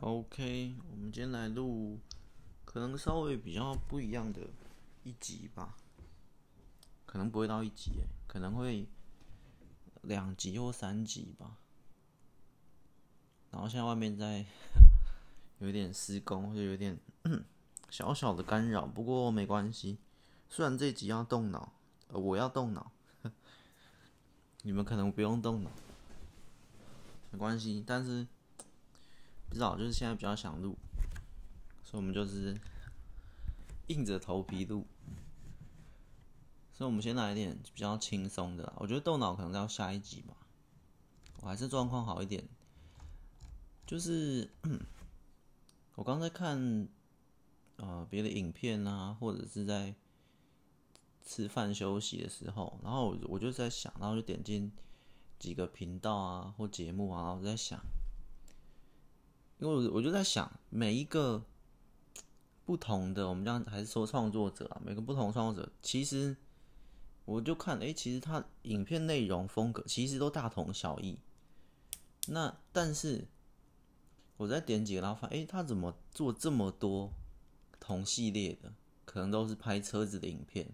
OK，我们今天来录可能稍微比较不一样的一集吧，可能不会到一集，可能会两集或三集吧。然后现在外面在 有点施工，或者有点 小小的干扰，不过没关系。虽然这集要动脑，我要动脑，你们可能不用动脑，没关系，但是。知道，就是现在比较想录，所以我们就是硬着头皮录。所以，我们先来一点比较轻松的。我觉得动脑可能要下一集吧。我还是状况好一点。就是 我刚在看呃别的影片啊，或者是在吃饭休息的时候，然后我就在想，然后就点进几个频道啊或节目啊，然后我在想。因为我就在想，每一个不同的，我们这样还是说创作者啊，每个不同创作者，其实我就看，哎，其实他影片内容风格其实都大同小异。那但是我在点几个，然后发现，哎，他怎么做这么多同系列的？可能都是拍车子的影片，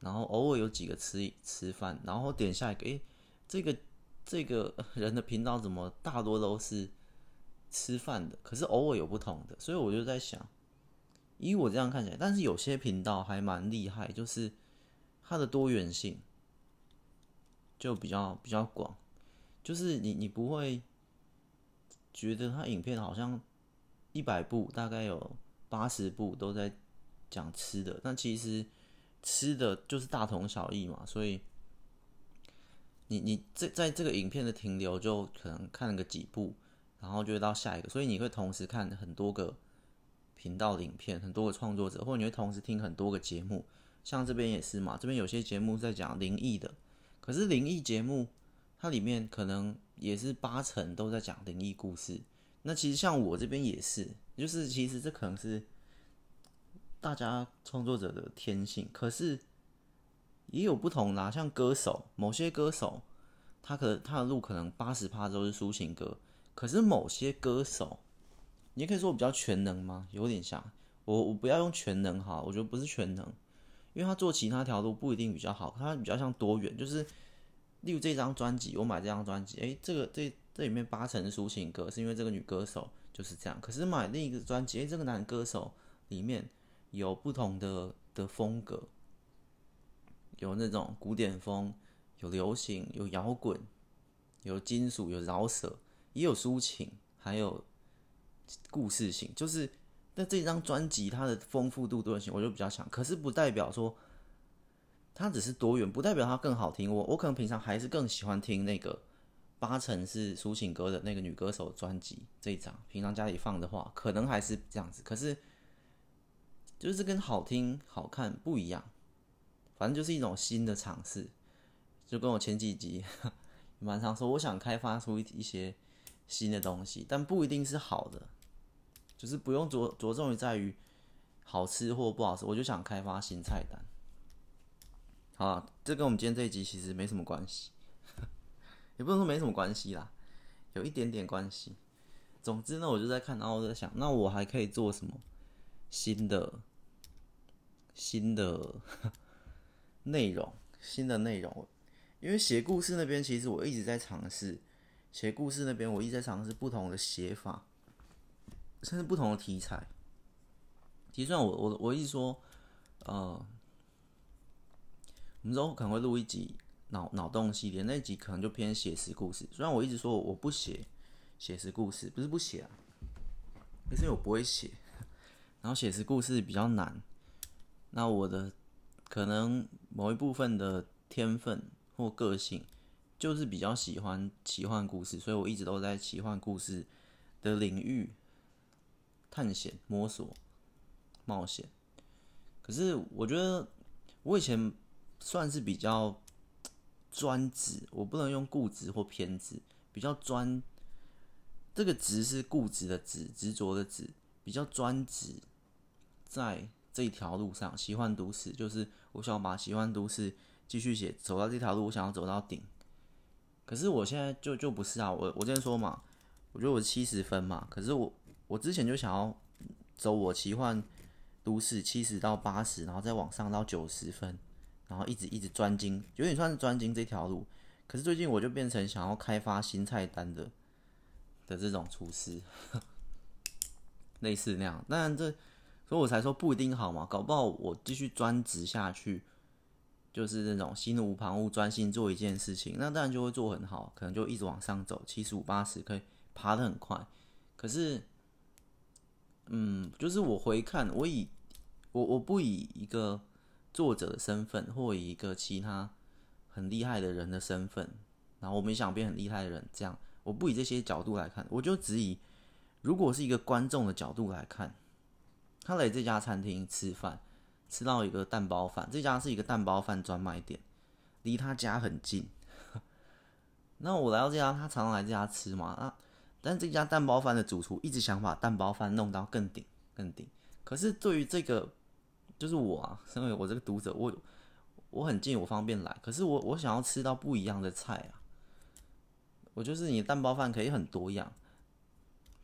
然后偶尔有几个吃吃饭，然后点下一个，哎，这个这个人的频道怎么大多都是？吃饭的，可是偶尔有不同的，所以我就在想，以我这样看起来，但是有些频道还蛮厉害，就是它的多元性就比较比较广，就是你你不会觉得它影片好像一百部大概有八十部都在讲吃的，但其实吃的就是大同小异嘛，所以你你在在这个影片的停留就可能看了个几部。然后就会到下一个，所以你会同时看很多个频道的影片，很多个创作者，或者你会同时听很多个节目。像这边也是嘛，这边有些节目在讲灵异的，可是灵异节目它里面可能也是八成都在讲灵异故事。那其实像我这边也是，就是其实这可能是大家创作者的天性，可是也有不同啦。像歌手，某些歌手他可他的路可能八十趴都是抒情歌。可是某些歌手，你也可以说我比较全能吗？有点像我，我不要用全能哈，我觉得不是全能，因为他做其他条路不一定比较好，他比较像多元，就是例如这张专辑，我买这张专辑，诶，这个这这里面八成抒情歌，是因为这个女歌手就是这样。可是买另一个专辑，诶，这个男歌手里面有不同的的风格，有那种古典风，有流行，有摇滚，有金属，有饶舌。也有抒情，还有故事性，就是那这张专辑它的丰富度多元性，我就比较强。可是不代表说它只是多元，不代表它更好听。我我可能平常还是更喜欢听那个八成是抒情歌的那个女歌手专辑这一张。平常家里放的话，可能还是这样子。可是就是跟好听好看不一样，反正就是一种新的尝试。就跟我前几集 蛮常说，我想开发出一些。新的东西，但不一定是好的，就是不用着着重于在于好吃或不好吃，我就想开发新菜单。好，这跟我们今天这一集其实没什么关系，也不能说没什么关系啦，有一点点关系。总之呢，我就在看，然后我在想，那我还可以做什么新的新的内容？新的内容，因为写故事那边，其实我一直在尝试。写故事那边，我一直在尝试不同的写法，甚至不同的题材。其实我，我我一直说，呃，我们之后可能会录一集脑脑洞系列，那一集可能就偏写实故事。虽然我一直说我不写写实故事，不是不写啊，可是我不会写，然后写实故事比较难。那我的可能某一部分的天分或个性。就是比较喜欢奇幻故事，所以我一直都在奇幻故事的领域探险、摸索、冒险。可是我觉得我以前算是比较专职，我不能用固执或偏执，比较专。这个执是固执的执，执着的执，比较专职在这一条路上。奇幻都市就是我想把奇幻都市继续写，走到这条路，我想要走到顶。可是我现在就就不是啊，我我之前说嘛，我觉得我七十分嘛，可是我我之前就想要走我奇幻都市七十到八十，然后再往上到九十分，然后一直一直专精，有点算是专精这条路。可是最近我就变成想要开发新菜单的的这种厨师，类似那样。当然这，所以我才说不一定好嘛，搞不好我继续专职下去，就是那种心无旁骛，专心做一件事情，那当然就会做很好，可能就一直往上走，七十五、八十可以爬得很快。可是，嗯，就是我回看，我以我我不以一个作者的身份，或以一个其他。很厉害的人的身份，然后我们想变很厉害的人，这样我不以这些角度来看，我就只以如果是一个观众的角度来看，他来这家餐厅吃饭，吃到一个蛋包饭，这家是一个蛋包饭专卖店，离他家很近。那我来到这家，他常常来这家吃嘛啊，但这家蛋包饭的主厨一直想把蛋包饭弄到更顶更顶，可是对于这个就是我啊，身为我这个读者，我。我很近，我方便来。可是我我想要吃到不一样的菜啊！我就是你的蛋包饭可以很多样，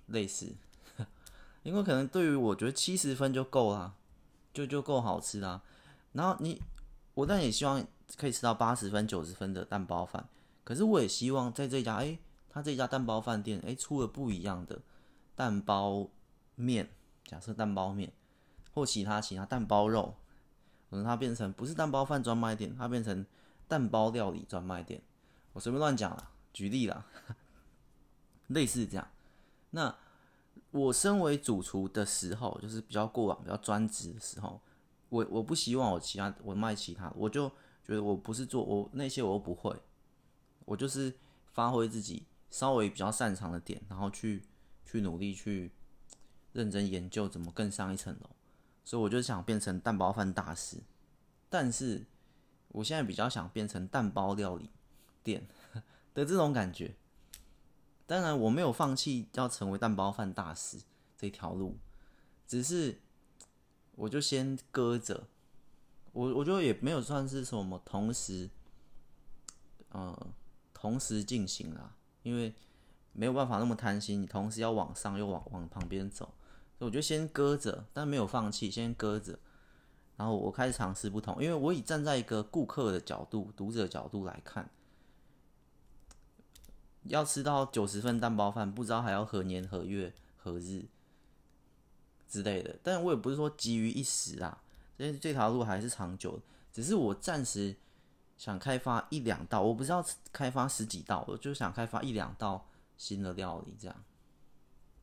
类似，因为可能对于我觉得七十分就够了，就就够好吃啦。然后你我但也希望可以吃到八十分、九十分的蛋包饭。可是我也希望在这家哎，他这家蛋包饭店哎出了不一样的蛋包面，假设蛋包面或其他其他蛋包肉。可能它变成不是蛋包饭专卖店，它变成蛋包料理专卖店。我随便乱讲了，举例啦，类似这样。那我身为主厨的时候，就是比较过往、比较专职的时候，我我不希望我其他我卖其他，我就觉得我不是做我那些我都不会，我就是发挥自己稍微比较擅长的点，然后去去努力去认真研究怎么更上一层楼。所以我就想变成蛋包饭大师，但是我现在比较想变成蛋包料理店 的这种感觉。当然，我没有放弃要成为蛋包饭大师这条路，只是我就先搁着。我我觉得也没有算是什么同时，呃，同时进行啦，因为没有办法那么贪心，你同时要往上又往往旁边走。所以我就先搁着，但没有放弃，先搁着。然后我开始尝试不同，因为我以站在一个顾客的角度、读者角度来看，要吃到九十份蛋包饭，不知道还要何年何月何日之类的。但我也不是说急于一时啊，因为这条路还是长久。只是我暂时想开发一两道，我不是要开发十几道，我就想开发一两道新的料理，这样。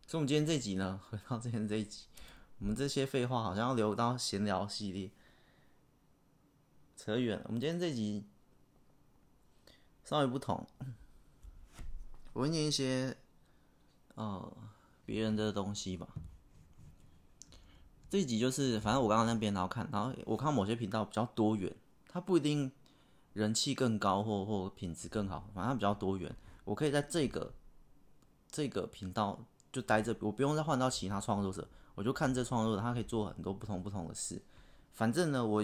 所以，我们今天这集呢，回到今天这一集，我们这些废话好像要留到闲聊系列，扯远了。我们今天这集稍微不同，我会念一些呃别人的东西吧。这一集就是，反正我刚刚那边然后看，然后我看某些频道比较多元，它不一定人气更高或或品质更好，反正比较多元。我可以在这个这个频道。就待着，我不用再换到其他创作者，我就看这创作者，他可以做很多不同不同的事。反正呢，我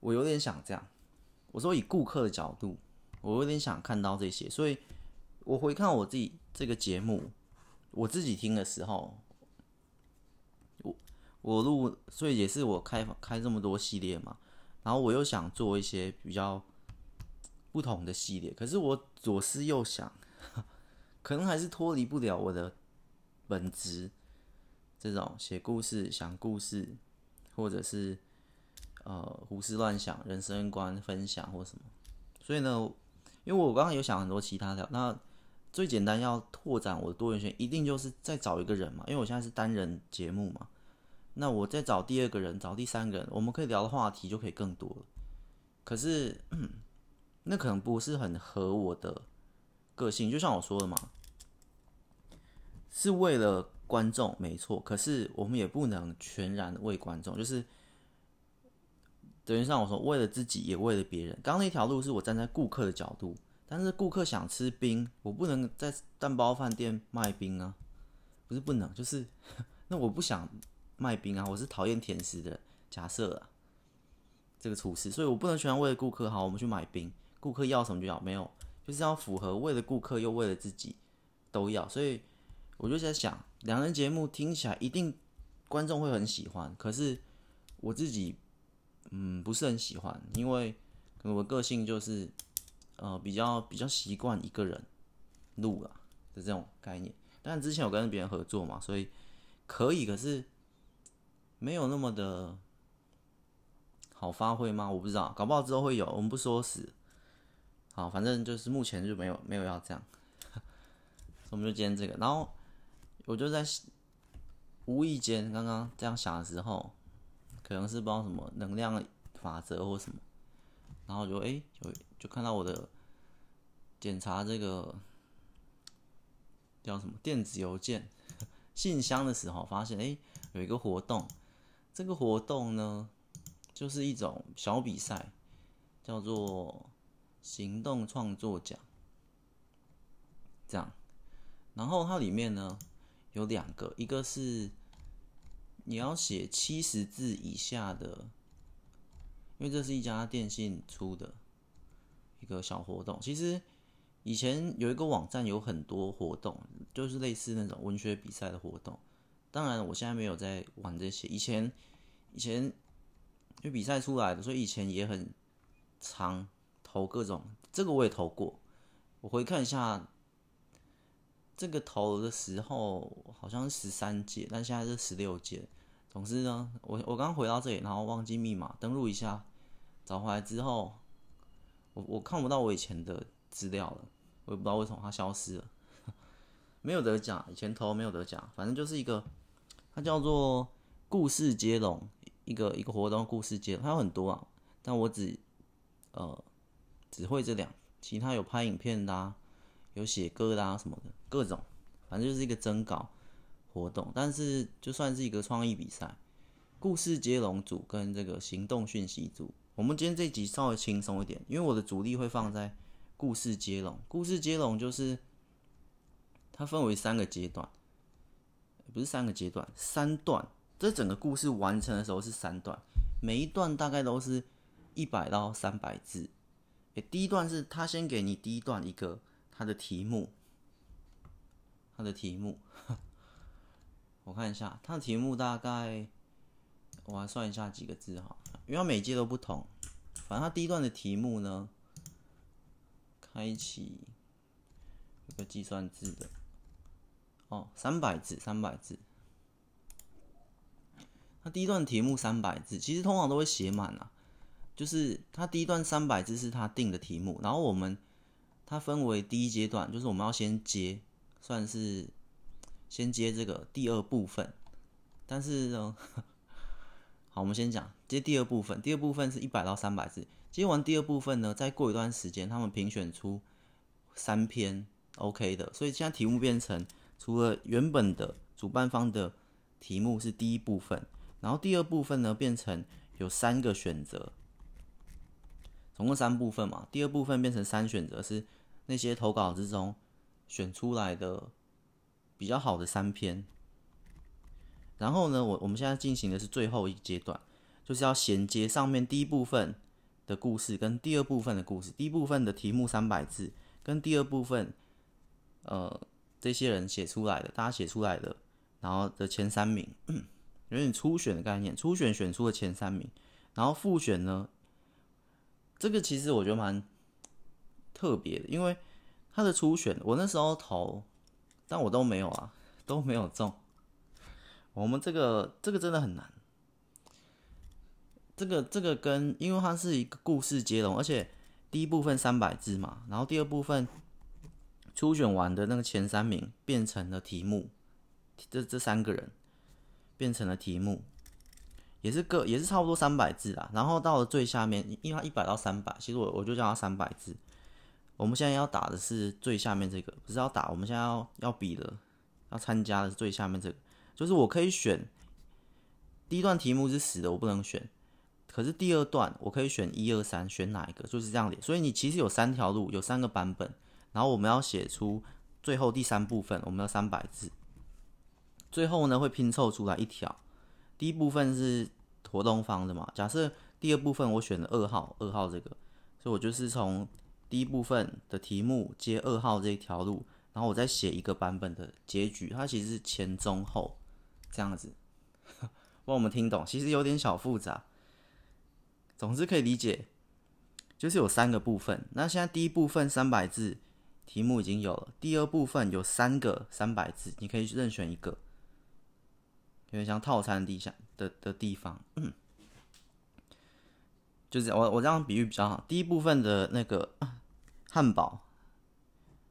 我有点想这样。我说以顾客的角度，我有点想看到这些，所以我回看我自己这个节目，我自己听的时候，我我录，所以也是我开开这么多系列嘛。然后我又想做一些比较不同的系列，可是我左思右想。可能还是脱离不了我的本职，这种写故事、想故事，或者是呃胡思乱想、人生观分享或什么。所以呢，因为我刚刚有想很多其他的，那最简单要拓展我的多元性，一定就是再找一个人嘛。因为我现在是单人节目嘛，那我再找第二个人、找第三个人，我们可以聊的话题就可以更多了。可是，那可能不是很合我的。个性就像我说的嘛，是为了观众没错，可是我们也不能全然为观众，就是等于像我说，为了自己也为了别人。刚刚那条路是我站在顾客的角度，但是顾客想吃冰，我不能在蛋包饭店卖冰啊，不是不能，就是 那我不想卖冰啊，我是讨厌甜食的，假设啊，这个厨师，所以我不能全为了顾客好，我们去买冰，顾客要什么就要，没有。就是要符合为了顾客又为了自己都要，所以我就在想，两人节目听起来一定观众会很喜欢，可是我自己嗯不是很喜欢，因为我个性就是呃比较比较习惯一个人录了的这种概念。但之前有跟别人合作嘛，所以可以，可是没有那么的好发挥吗？我不知道，搞不好之后会有，我们不说死。好，反正就是目前就没有没有要这样，我们就今天这个。然后我就在无意间刚刚这样想的时候，可能是不知道什么能量法则或什么，然后就哎就就看到我的检查这个。叫什么电子邮件信箱的时候，发现哎有一个活动，这个活动呢就是一种小比赛，叫做行动创作奖，这样，然后它里面呢有两个，一个是你要写七十字以下的，因为这是一家电信出的一个小活动，其实。以前有一个网站有很多活动，就是类似那种文学比赛的活动。当然，我现在没有在玩这些。以前，以前因为比赛出来的，所以以前也很常投各种。这个我也投过。我回看一下，这个投的时候好像是十三届，但现在是十六届。总之呢，我我刚回到这里，然后忘记密码，登录一下，找回来之后，我我看不到我以前的资料了。我也不知道为什么它消失了，没有得奖，以前投没有得奖，反正就是一个，它叫做故事接龙，一个一个活动故事接龙，它有很多啊，但我只呃只会这两，其他有拍影片的啊，有写歌的啊什么的，各种，反正就是一个征稿活动，但是就算是一个创意比赛，故事接龙组跟这个行动讯息组，我们今天这集稍微轻松一点，因为我的主力会放在。故事接龙，故事接龙就是它分为三个阶段，不是三个阶段，三段。这整个故事完成的时候是三段，每一段大概都是一百到三百字。诶，第一段是他先给你第一段一个他的题目，他的题目，我看一下，他的题目大概我来算一下几个字哈，因为它每届都不同。反正他第一段的题目呢。开启一个计算字的哦，三百字，三百字。它第一段题目三百字，其实通常都会写满啊。就是它第一段三百字是它定的题目，然后我们它分为第一阶段，就是我们要先接，算是先接这个第二部分。但是呢，好，我们先讲接第二部分，第二部分是一百到三百字。接完第二部分呢，再过一段时间，他们评选出三篇 OK 的，所以现在题目变成除了原本的主办方的题目是第一部分，然后第二部分呢变成有三个选择，总共三部分嘛。第二部分变成三选择，是那些投稿之中选出来的比较好的三篇。然后呢，我我们现在进行的是最后一阶段，就是要衔接上面第一部分。的故事跟第二部分的故事，第一部分的题目三百字，跟第二部分，呃，这些人写出来的，大家写出来的，然后的前三名，有点初选的概念，初选选出了前三名，然后复选呢，这个其实我觉得蛮特别的，因为他的初选，我那时候投，但我都没有啊，都没有中，我们这个这个真的很难。这个这个跟，因为它是一个故事接龙，而且第一部分三百字嘛，然后第二部分初选完的那个前三名变成了题目，这这三个人变成了题目，也是个也是差不多三百字啊，然后到了最下面，因为它一百到三百，其实我我就叫它三百字。我们现在要打的是最下面这个，不是要打，我们现在要要比的，要参加的是最下面这个，就是我可以选第一段题目是死的，我不能选。可是第二段我可以选一二三，选哪一个就是这样的。所以你其实有三条路，有三个版本，然后我们要写出最后第三部分，我们要三百字。最后呢会拼凑出来一条，第一部分是活动方的嘛。假设第二部分我选了二号，二号这个，所以我就是从第一部分的题目接二号这一条路，然后我再写一个版本的结局，它其实是前中后这样子，帮 我们听懂，其实有点小复杂，总之可以理解，就是有三个部分。那现在第一部分三百字题目已经有了，第二部分有三个三百字，你可以任选一个，有点像套餐的地下的的地方。嗯就是我我这样比喻比较好。第一部分的那个汉堡，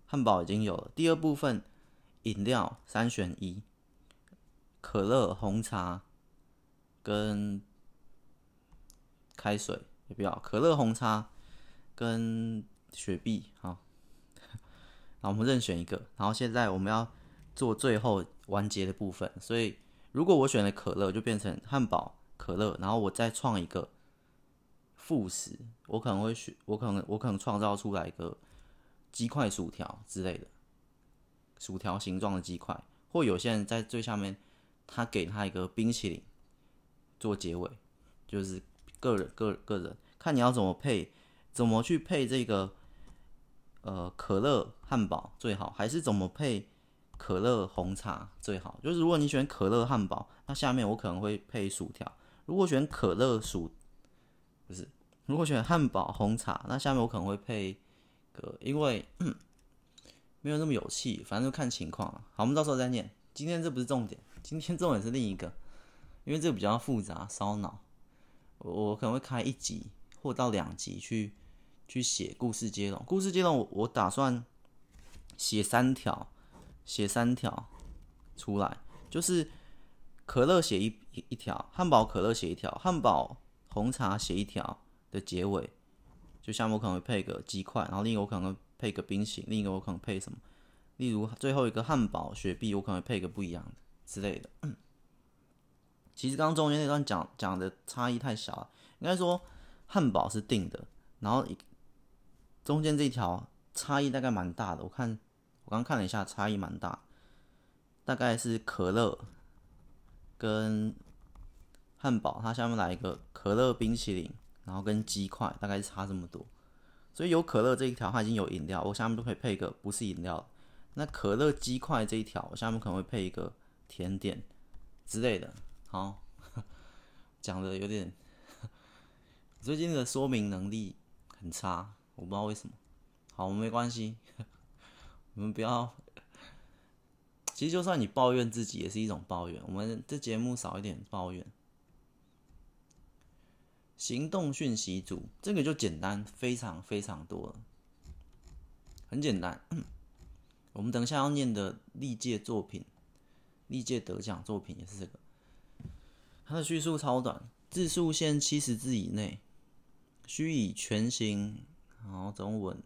汉堡已经有了。第二部分饮料三选一，可乐、红茶跟开水也不要，可乐、红茶跟雪碧 好。然后我们任选一个。然后现在我们要做最后完结的部分，所以如果我选了可乐，就变成汉堡、可乐，然后我再创一个。副食，我可能会选，我可能我可能创造出来一个鸡块薯条之类的，薯条形状的鸡块，或有些人在最下面，他给他一个冰淇淋做结尾，就是个人个个人看你要怎么配，怎么去配这个呃可乐汉堡最好，还是怎么配可乐红茶最好？就是如果你选可乐汉堡，那下面我可能会配薯条；如果选可乐薯。不是，如果选汉堡红茶，那下面我可能会配个，因为没有那么有气，反正就看情况。好，我们到时候再念。今天这不是重点，今天重点是另一个，因为这个比较复杂，烧脑。我可能会开一集或到两集去去写故事接龙。故事接龙我我打算写三条，写三条出来，就是可乐写一一条，汉堡可乐写一条，汉堡。红茶写一条的结尾，就下面我可能会配个鸡块，然后另一个我可能会配个冰淇淋，另一个我可能配什么？例如最后一个汉堡雪碧，我可能会配个不一样的之类的。其实刚刚中间那段讲讲的差异太小了，应该说汉堡是定的，然后中间这条差异大概蛮大的。我看我刚看了一下，差异蛮大，大概是可乐跟。汉堡，它下面来一个可乐冰淇淋，然后跟鸡块大概是差这么多，所以有可乐这一条，它已经有饮料，我下面都可以配一个不是饮料。那可乐鸡块这一条，我下面可能会配一个甜点之类的。好，讲的有点，最近的说明能力很差，我不知道为什么。好，我们没关系，我们不要。其实就算你抱怨自己，也是一种抱怨。我们这节目少一点抱怨。行动讯息组，这个就简单，非常非常多了，很简单。我们等一下要念的历届作品，历届得奖作品也是这个。它的叙述超短，字数限七十字以内，需以全形，然后中文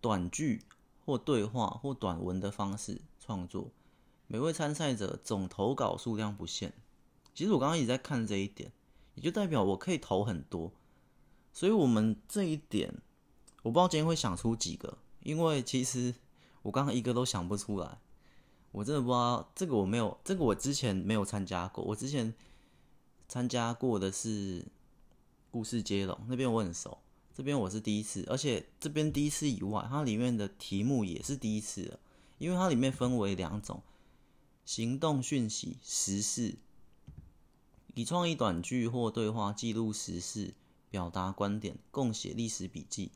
短句或对话或短文的方式创作。每位参赛者总投稿数量不限。其实我刚刚一直在看这一点。也就代表我可以投很多，所以我们这一点我不知道今天会想出几个，因为其实我刚刚一个都想不出来，我真的不知道这个我没有，这个我之前没有参加过，我之前参加过的是故事接龙，那边我很熟，这边我是第一次，而且这边第一次以外，它里面的题目也是第一次的，因为它里面分为两种，行动讯息、时事。以创意短句或对话记录时事，表达观点，共写历史笔记。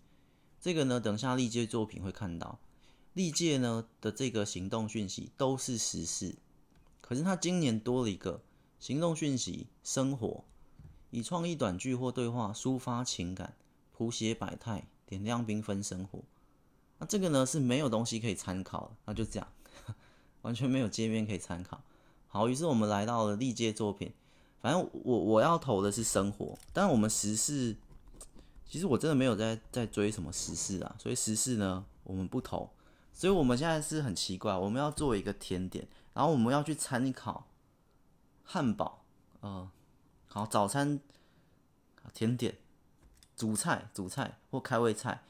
这个呢，等下历届作品会看到。历届呢的这个行动讯息都是时事，可是他今年多了一个行动讯息生活。以创意短句或对话抒发情感，谱写百态，点亮缤纷生活。那这个呢是没有东西可以参考的，那就这样，完全没有界面可以参考。好，于是我们来到了历届作品。反正我我要投的是生活，但我们时事，其实我真的没有在在追什么时事啊，所以时事呢我们不投，所以我们现在是很奇怪，我们要做一个甜点，然后我们要去参考汉堡，呃，好早餐甜点，主菜主菜或开胃菜，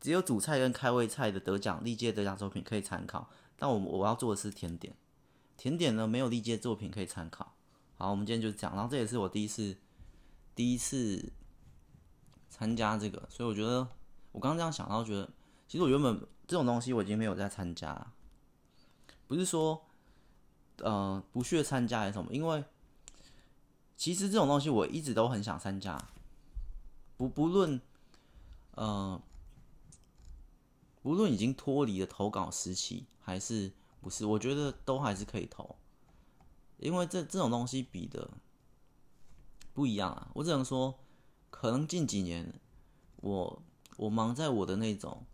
只有主菜跟开胃菜的得奖历届得奖作品可以参考，但我我要做的是甜点，甜点呢没有历届作品可以参考。好，我们今天就讲，然后这也是我第一次第一次参加这个，所以我觉得我刚刚这样想到，觉得其实我原本这种东西我已经没有在参加。不是说呃不屑参加还是什么，因为其实这种东西我一直都很想参加，不不论呃不论已经脱离了投稿时期还是不是，我觉得都还是可以投，因为这这种东西比的不一样啊。我只能说，可能近几年我我忙在我的那种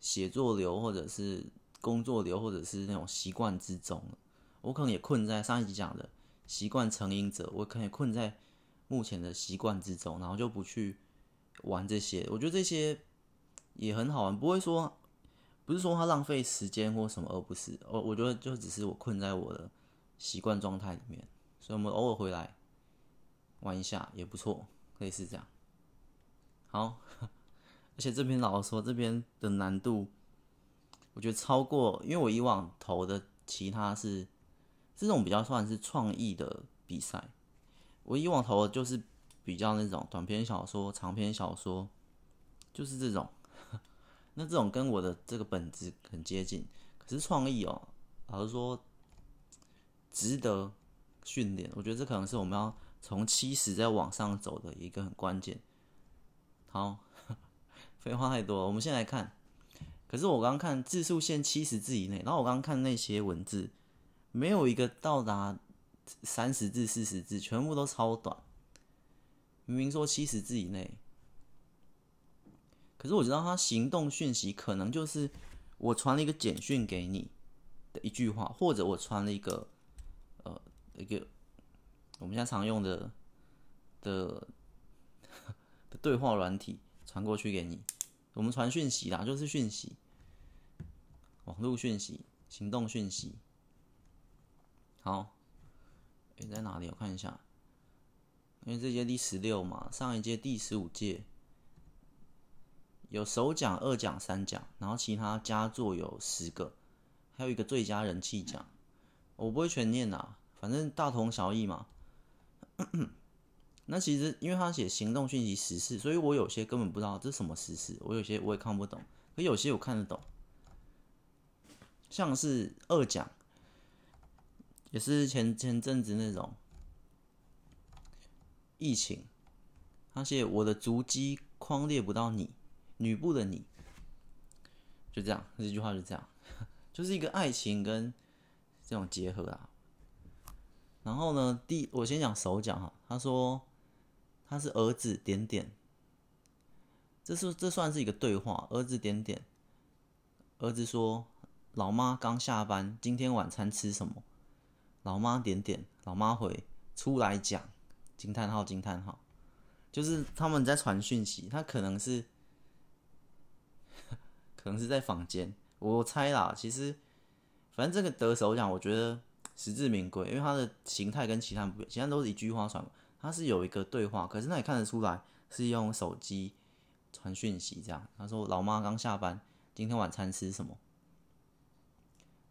写作流或者是。工作流或者是那种习惯之中，我可能也困在上一集讲的习惯成瘾者，我可能也困在目前的习惯之中，然后就不去玩这些。我觉得这些也很好玩，不会说不是说它浪费时间或什么，而不是我我觉得就只是我困在我的习惯状态里面，所以我们偶尔回来玩一下也不错，类似这样。好，而且这边老实说，这边的难度。我觉得超过，因为我以往投的其他是这种比较算是创意的比赛，我以往投的就是比较那种短篇小说、长篇小说，就是这种。那这种跟我的这个本质很接近，可是创意哦，老实说值得训练。我觉得这可能是我们要从七十再往上走的一个很关键。好，废话太多了，我们先来看。可是我刚看字数限七十字以内，然后我刚刚看那些文字，没有一个到达三十字、四十字，全部都超短。明明说七十字以内，可是我知道他行动讯息可能就是我传了一个简讯给你的一句话，或者我传了一个呃一个我们现在常用的 的对话软体传过去给你。我们传讯息啦，就是讯息，网络讯息、行动讯息。好，诶，在哪里？我看一下，因为这届第十六嘛，上一届第十五届有首奖、二奖、三奖，然后其他佳作有十个，还有一个最佳人气奖。我不会全念啦，反正大同小异嘛。那其实，因为他写行动讯息时事，所以我有些根本不知道这是什么时事，我有些我也看不懂，可有些我看得懂。像是二奖，也是前前阵子那种疫情，他写我的足迹框列不到你，女部的你，就这样，这句话就这样，就是一个爱情跟这种结合啊。然后呢，第我先讲首奖哈，他说。他是儿子点点，这是这算是一个对话。儿子点点，儿子说：“老妈刚下班，今天晚餐吃什么？”老妈点点，老妈回：“出来讲。”惊叹号惊叹号，就是他们在传讯息，他可能是 可能是在房间，我猜啦。其实反正这个得手奖，我觉得实至名归，因为它的形态跟其他不一样，其他都是一句话传。他是有一个对话，可是那也看得出来是用手机传讯息这样。他说：“老妈刚下班，今天晚餐吃什么？”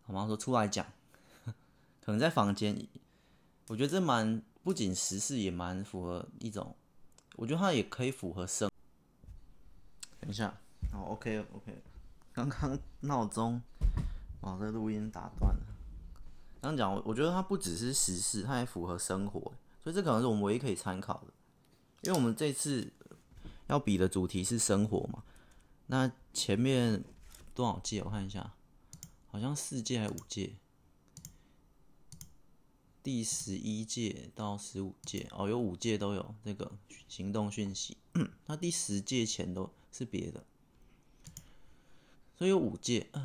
老妈说：“出来讲，可能在房间。”我觉得这蛮不仅时事，也蛮符合一种。我觉得他也可以符合生。等一下，哦，OK OK，刚刚闹钟把这录音打断了。刚讲，我我觉得它不只是时事，它也符合生活。所以这可能是我们唯一可以参考的，因为我们这次要比的主题是生活嘛。那前面多少届？我看一下，好像四届还五届？第十一届到十五届哦，有五届都有这个行动讯息。那第十届前都是别的，所以有五届。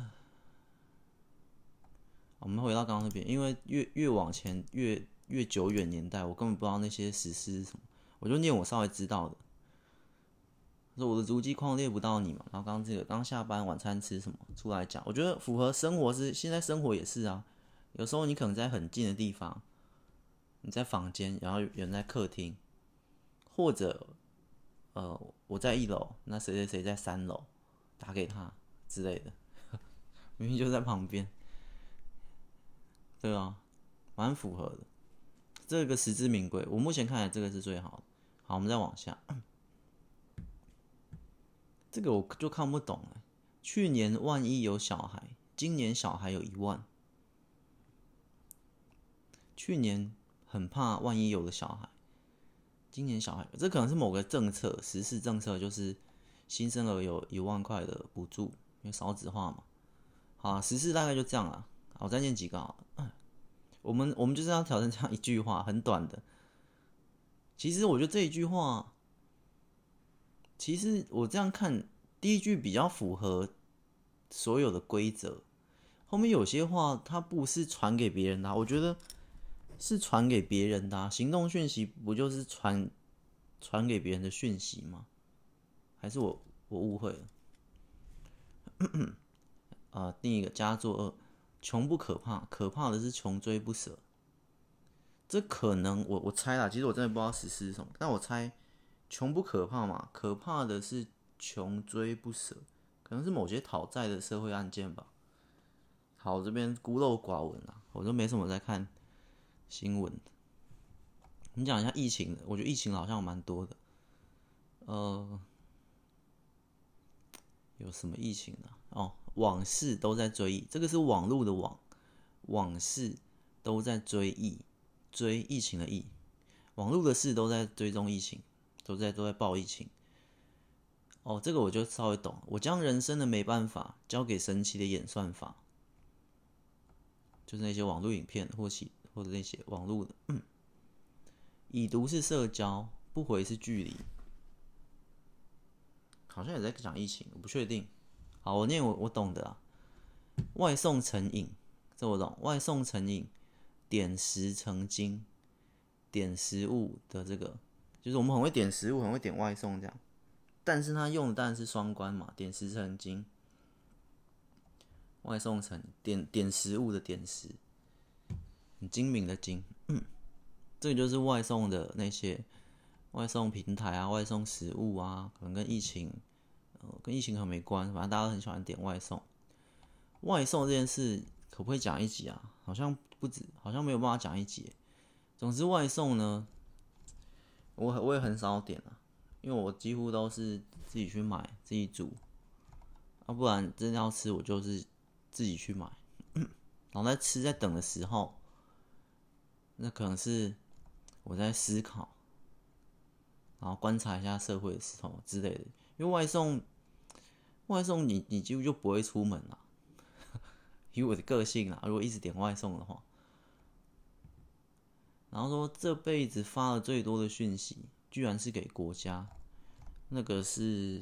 我们回到刚刚那边，因为越越往前越。越久远年代，我根本不知道那些史诗是什么，我就念我稍微知道的。说我的足迹框列不到你嘛，然后刚刚这个刚下班晚餐吃什么出来讲，我觉得符合生活是现在生活也是啊。有时候你可能在很近的地方，你在房间，然后有人在客厅，或者呃我在一楼，那谁谁谁在三楼，打给他之类的，明明就在旁边，对啊，蛮符合的。这个实至名归，我目前看来这个是最好的。好，我们再往下，这个我就看不懂了。去年万一有小孩，今年小孩有一万。去年很怕万一有了小孩，今年小孩这可能是某个政策实施政策，就是新生儿有一万块的补助，因为少子化嘛。好，实施大概就这样了。我再念几个啊。我们我们就是要挑战这样一句话，很短的。其实我觉得这一句话，其实我这样看，第一句比较符合所有的规则。后面有些话它不是传给别人的，我觉得是传给别人的。行动讯息不就是传传给别人的讯息吗？还是我我误会了？啊，第一个加作二。穷不可怕，可怕的是穷追不舍。这可能我我猜啦，其实我真的不知道实施是什么，但我猜穷不可怕嘛，可怕的是穷追不舍，可能是某些讨债的社会案件吧。好，这边孤陋寡闻啊，我都没什么在看新闻。我们讲一下疫情，我觉得疫情好像蛮多的。呃，有什么疫情呢？哦。往事都在追忆，这个是网络的网，往事都在追忆，追疫情的疫，网络的事都在追踪疫情，都在都在报疫情。哦，这个我就稍微懂。我将人生的没办法交给神奇的演算法，就是那些网络影片或其或者那些网络的。嗯，已读是社交，不回是距离，好像也在讲疫情，我不确定。好，我念我我懂的啊。外送成瘾，这我懂。外送成瘾，点石成金，点食物的这个，就是我们很会点食物，很会点外送这样。但是他用的当然是双关嘛，点石成金。外送成点点食物的点石，很精明的精。嗯，这个就是外送的那些外送平台啊，外送食物啊，可能跟疫情。跟疫情很没关，反正大家都很喜欢点外送。外送这件事可不可以讲一集啊？好像不止，好像没有办法讲一集。总之，外送呢，我我也很少点啊，因为我几乎都是自己去买、自己煮。啊，不然真的要吃，我就是自己去买。然后在吃、在等的时候，那可能是我在思考，然后观察一下社会的时候之类的。因为外送。外送你你几乎就不会出门了，以我的个性啊，如果一直点外送的话，然后说这辈子发了最多的讯息，居然是给国家，那个是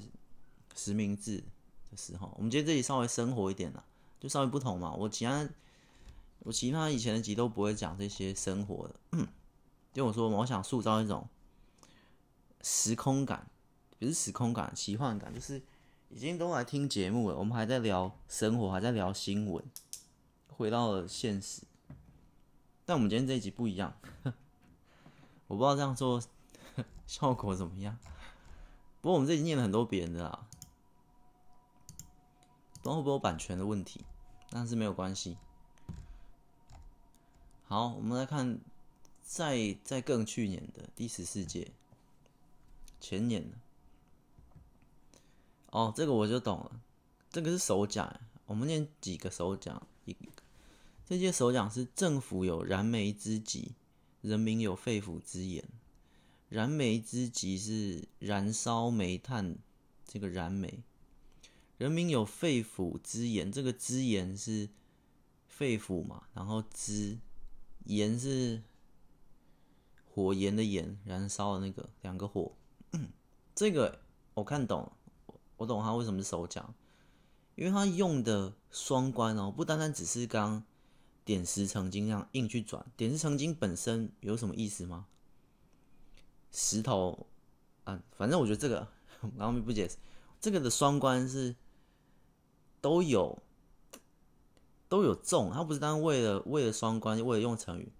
实名制的时候。我们今天这里稍微生活一点了，就稍微不同嘛。我其他我其他以前的集都不会讲这些生活的，就我说嘛，我想塑造一种时空感，不是时空感，奇幻感，就是。已经都来听节目了，我们还在聊生活，还在聊新闻，回到了现实。但我们今天这一集不一样，我不知道这样做 效果怎么样。不过我们这集念了很多别人的啦，不知道会不会有版权的问题，但是没有关系。好，我们来看，在在更去年的第十四届，前年的。哦，这个我就懂了，这个是首奖。我们念几个首奖？一个，这些首奖是政府有燃眉之急，人民有肺腑之言。燃眉之急是燃烧煤炭，这个燃煤。人民有肺腑之言，这个之言是肺腑嘛？然后之言是火焰的焰，燃烧的那个两个火。这个我看懂了。我懂他为什么是首奖，因为他用的双关哦，不单单只是刚点石成金这样硬去转。点石成金本身有什么意思吗？石头啊，反正我觉得这个，然后不解释。这个的双关是都有都有中，他不是单为了为了双关，为了用成语。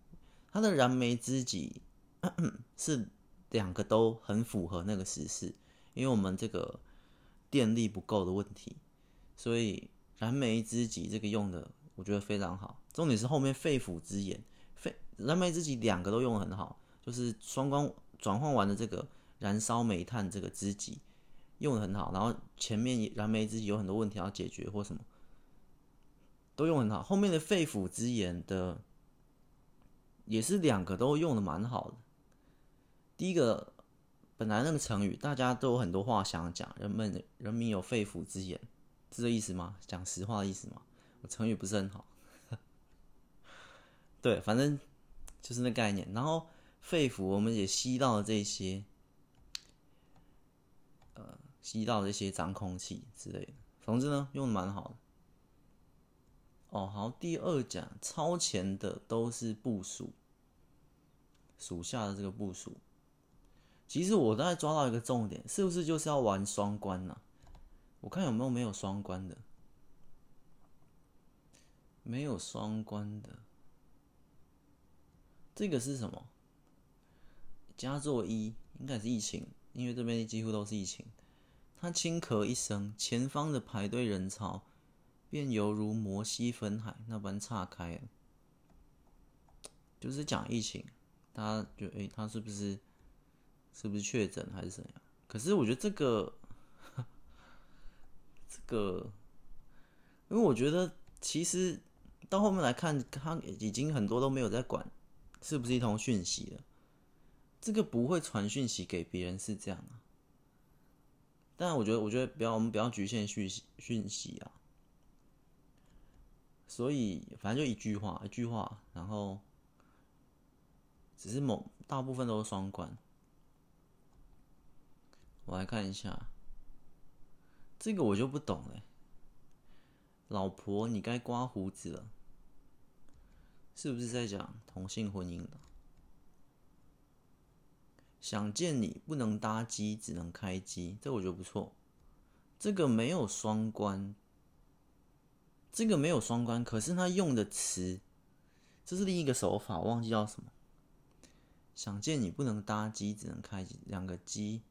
他的燃眉之急 是两个都很符合那个时事，因为我们这个。电力不够的问题，所以燃眉之急这个用的我觉得非常好。重点是后面肺腑之言，肺燃眉之急两个都用得很好，就是双关转换完的这个燃烧煤炭这个之急，用得很好，然后前面燃眉之急有很多问题要解决或什么，都用很好。后面的肺腑之言的也是两个都用的蛮好的。第一个本来那个成语大家都有很多话想讲，人们人民有肺腑之言，是这意思吗？讲实话的意思吗？我成语不是很好。对，反正就是那概念。然后肺腑我们也吸到了这些。吸到这些脏空气之类的，总之呢，用的蛮好的。哦，好，第二讲超前的都是部署，属下的这个部署。其实我大概抓到一个重点，是不是就是要玩双关呢、我看有没有没有双关的，没有双关的，这个是什么？佳作一应该是疫情，因为这边几乎都是疫情。他轻咳一声，前方的排队人潮便犹如摩西分海那般岔开了。就是讲疫情，大家觉得，诶，他是不是是不是确诊还是怎样？可是我觉得这个这个，因为我觉得其实到后面来看，他已经很多都没有在管是不是一通讯息了。这个不会传讯息给别人是这样啊。但我觉得，我觉得不要，我们不要局限讯息讯息啊。所以反正就一句话，一句话，然后只是某大部分都是双关。我来看一下，这个我就不懂了。老婆，你该刮胡子了，是不是在讲同性婚姻的？想见你不能搭机，只能开机，这我觉得不错。这个没有双关，这个没有双关，可是他用的词，这是另一个手法，忘记叫什么。想见你不能搭机，只能开机，两个机。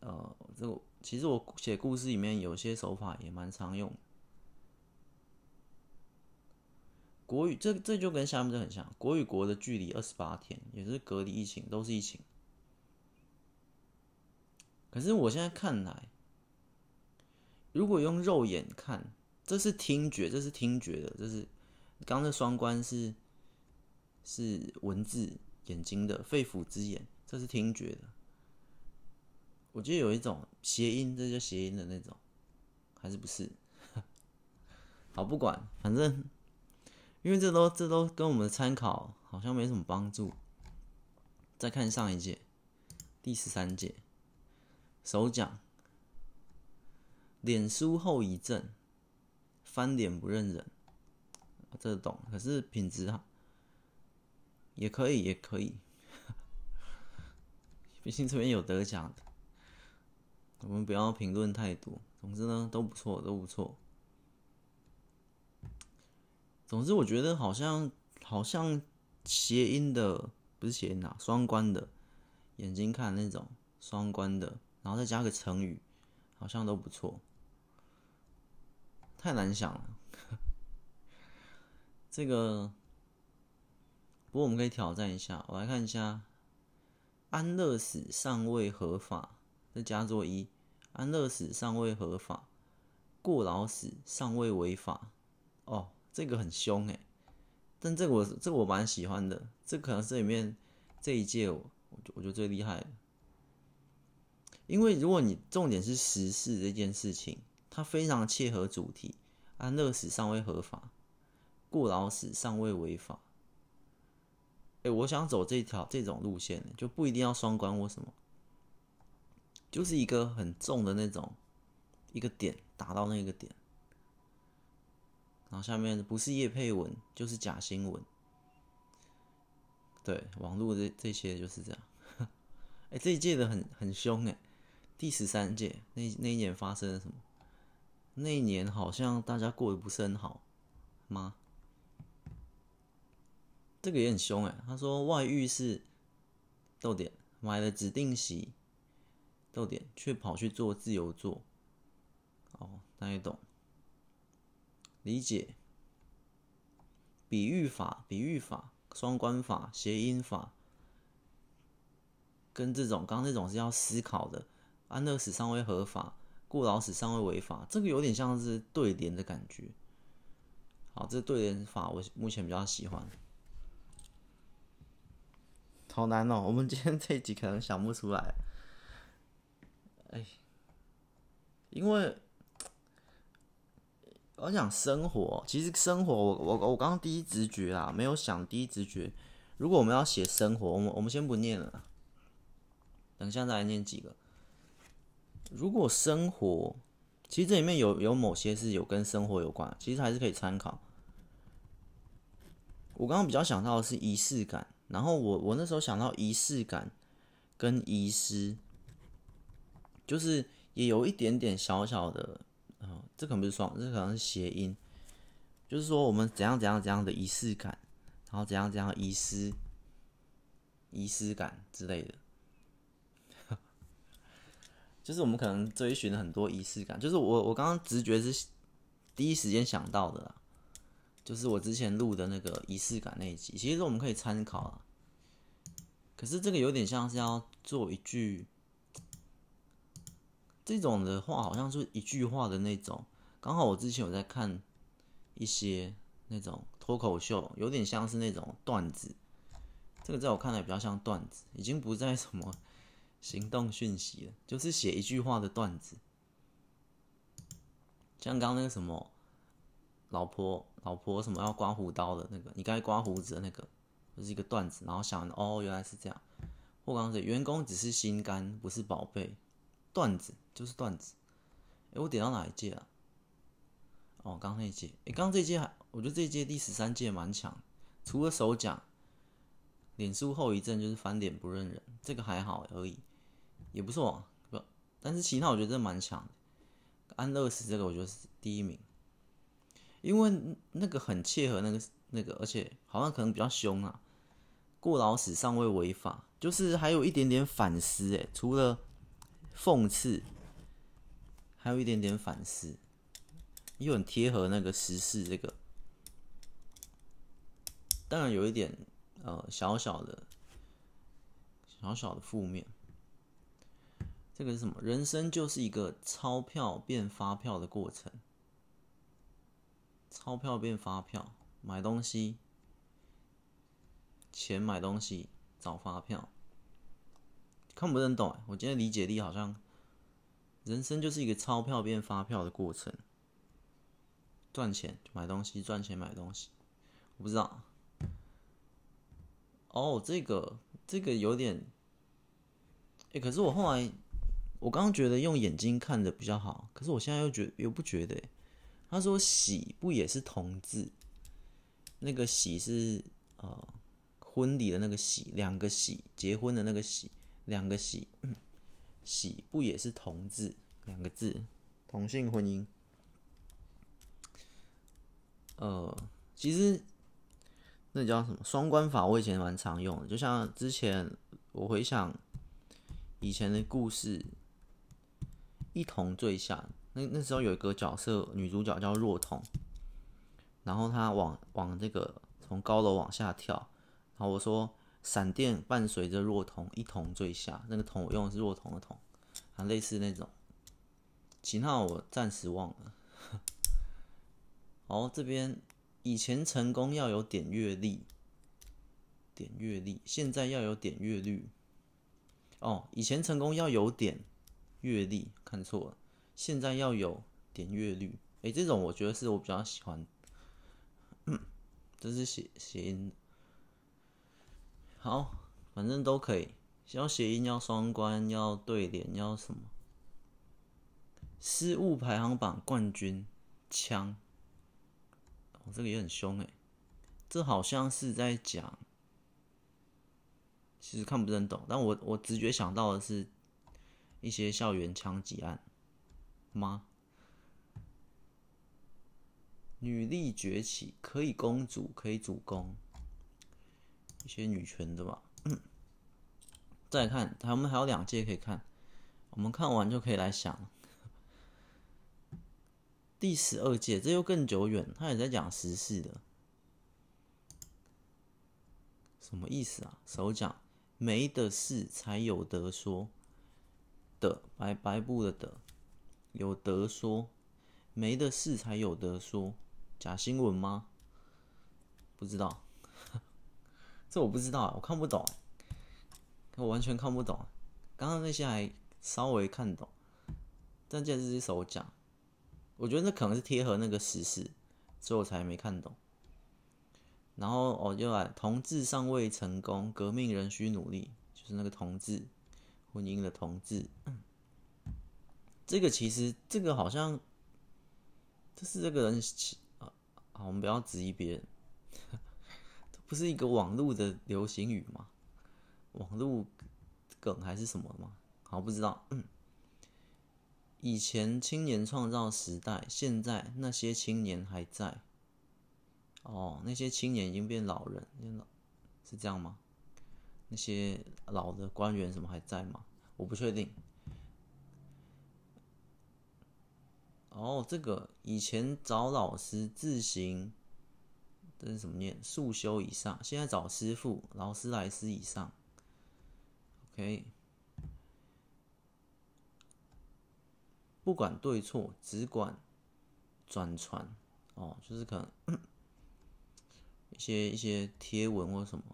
呃，这个其实我写故事里面有些手法也蛮常用。国与这这就跟下面这很像，国与国的距离二十八天，也是隔离疫情，都是疫情。可是我现在看来，如果用肉眼看，这是听觉，这是听觉的，这是刚刚的双关是是文字眼睛的肺腑之言，这是听觉的。我觉得有一种谐音，这叫谐音的那种，还是不是？好，不管，反正。因为这都这都跟我们的参考好像没什么帮助。再看上一届，第十三届，首讲，脸书后遗症，翻脸不认人，这懂。可是品质哈，也可以，也可以。毕竟这边有得奖的，我们不要评论太多。总之呢，都不错，都不错。总之，我觉得好像好像谐音的不是谐音啊，双关的，眼睛看那种双关的，然后再加个成语，好像都不错。太难想了，这个不过我们可以挑战一下。我来看一下，安乐死尚未合法，这加作一；安乐死尚未合法，过劳死尚未违法。哦。这个很凶哎，但这个我这个我蛮喜欢的，这可能是里面这一届我我觉得最厉害的，因为如果你重点是时事这件事情，它非常切合主题，安乐死尚未合法，过劳死尚未违法。哎，我想走这条这种路线，就不一定要双关或什么，就是一个很重的那种一个点打到那个点。然后下面不是叶配文就是假新闻，对，网络这这些就是这样。哎，这一届的很很凶哎，第十三届那那一年发生了什么？那一年好像大家过得不是很好吗？这个也很凶哎，他说外遇是逗点买了指定席逗点，却跑去做自由座。哦，大家懂。理解，比喻法、比喻法、双关法、谐音法，跟这种刚刚那种是要思考的，安乐死尚未合法，过劳死尚未违法，这个有点像是对联的感觉。好，这对联法我目前比较喜欢。好难哦，我们今天这一集可能想不出来。哎，因为我想生活，其实生活，我我我刚刚第一直觉啊，没有想第一直觉。如果我们要写生活，我们我们先不念了，等下再来念几个。如果生活，其实这里面有有某些是有跟生活有关，其实还是可以参考。我刚刚比较想到的是仪式感，然后我我那时候想到仪式感跟遗失，就是也有一点点小小的，呃，这可能不是双，这可能是谐音，就是说我们怎样怎样怎样的仪式感。然后怎样怎样遗失、遗失感之类的，就是我们可能追寻了很多仪式感。就是我我刚刚直觉是第一时间想到的啦，就是我之前录的那个仪式感那一集，其实我们可以参考啊。可是这个有点像是要做一句这种的话，好像是一句话的那种。刚好我之前有在看一些那种。脱口秀有点像是那种段子，这个在我看来比较像段子，已经不再什么行动讯息了，就是写一句话的段子。像刚刚那个什么，老婆老婆什么要刮胡刀的那个，你该刮胡子的那个，就是一个段子。然后想哦，原来是这样。或刚才员工只是心肝，不是宝贝。段子就是段子。哎，我点到哪一届啊？哦，刚那一届。哎，刚刚这一届还。我觉得这一届第十三届蛮强，除了首奖，脸书后遗症就是翻脸不认人，这个还好而已，也不错，不，但是其他我觉得真的蛮强的。安乐死这个我觉得是第一名，因为那个很切合那个那个，而且好像可能比较凶啊。过劳死尚未违法，就是还有一点点反思诶，除了讽刺，还有一点点反思，又很贴合那个时事这个。当然有一点，呃，小小的、小小的负面。这个是什么？人生就是一个钞票变发票的过程。钞票变发票，买东西，钱买东西找发票，看不认懂哎。我今天理解力好像，人生就是一个钞票变发票的过程。赚钱买东西，赚钱买东西，我不知道。哦，这个这个有点，哎，可是我后来，我刚刚觉得用眼睛看着比较好，可是我现在又觉又不觉得。他说“喜”不也是同字？那个“喜”是呃婚礼的那个“喜”，两个“喜”，结婚的那个“喜”，两个“喜”，“喜”不也是同字？两个字，同性婚姻。呃，其实。那叫什么双关法？我以前蛮常用的，就像之前我回想以前的故事，《一同坠下》那那时候有一个角色，女主角叫若彤，然后她往往这个从高楼往下跳，然后我说闪电伴随着若彤一同坠下，那个“彤”我用的是若彤的“彤”，啊，类似那种，其他我暂时忘了。好，这边。以前成功要有点阅历，点阅历，现在要有点阅率。哦，以前成功要有点阅历，看错了，现在要有点阅率。诶，这种我觉得是我比较喜欢。这是谐谐音。好，反正都可以，要谐音，要双关，要对联，要什么？失误排行榜冠军，枪。这个也很凶哎，这好像是在讲，其实看不是很懂，但我我直觉想到的是一些校园枪击案吗？女力崛起，可以公主，可以主攻，一些女权的吧。再看，他们还有两届可以看，我们看完就可以来想。第十二届，这又更久远，他也在讲时事的，什么意思啊？首讲没的事才有得说，的白白布的的，有得说，没的事才有得说，假新闻吗？不知道，这我不知道，我看不懂，我完全看不懂。刚刚那些还稍微看懂，但这是手讲，我觉得那可能是贴合那个时事，所以我才没看懂。然后我就来，同志尚未成功，革命仍需努力，就是那个同志婚姻的同志。这个其实这个好像，这是这个人啊，我们不要质疑别人。不是一个网络的流行语吗？网络梗还是什么吗？好，不知道。嗯，以前青年创造时代，现在那些青年还在。哦，那些青年已经变老人，是这样吗？那些老的官员什么还在吗？我不确定。哦，这个以前找老师自行。这是什么念？速修以上，现在找师傅，劳斯莱斯以上。OK，不管对错，只管转传。哦，就是可能 一些一些贴文或什么，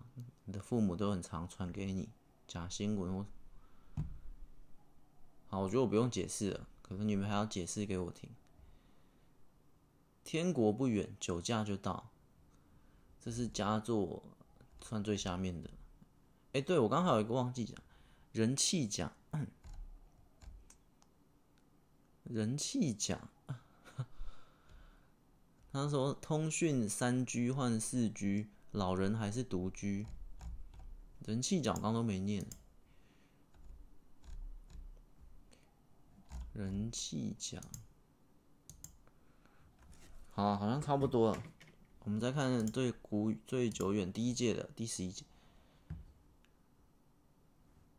你的父母都很常传给你假新闻或。好，我觉得我不用解释了，可是你们还要解释给我听。天国不远，酒驾就到。这是佳作，算最下面的。哎，对，我刚还有一个忘记讲，人气奖，人气奖。他说通讯三 G 换四 G，老人还是独居。人气奖刚都没念。人气奖，好，好像差不多了。我们再看最古最久远第一届的第十一届，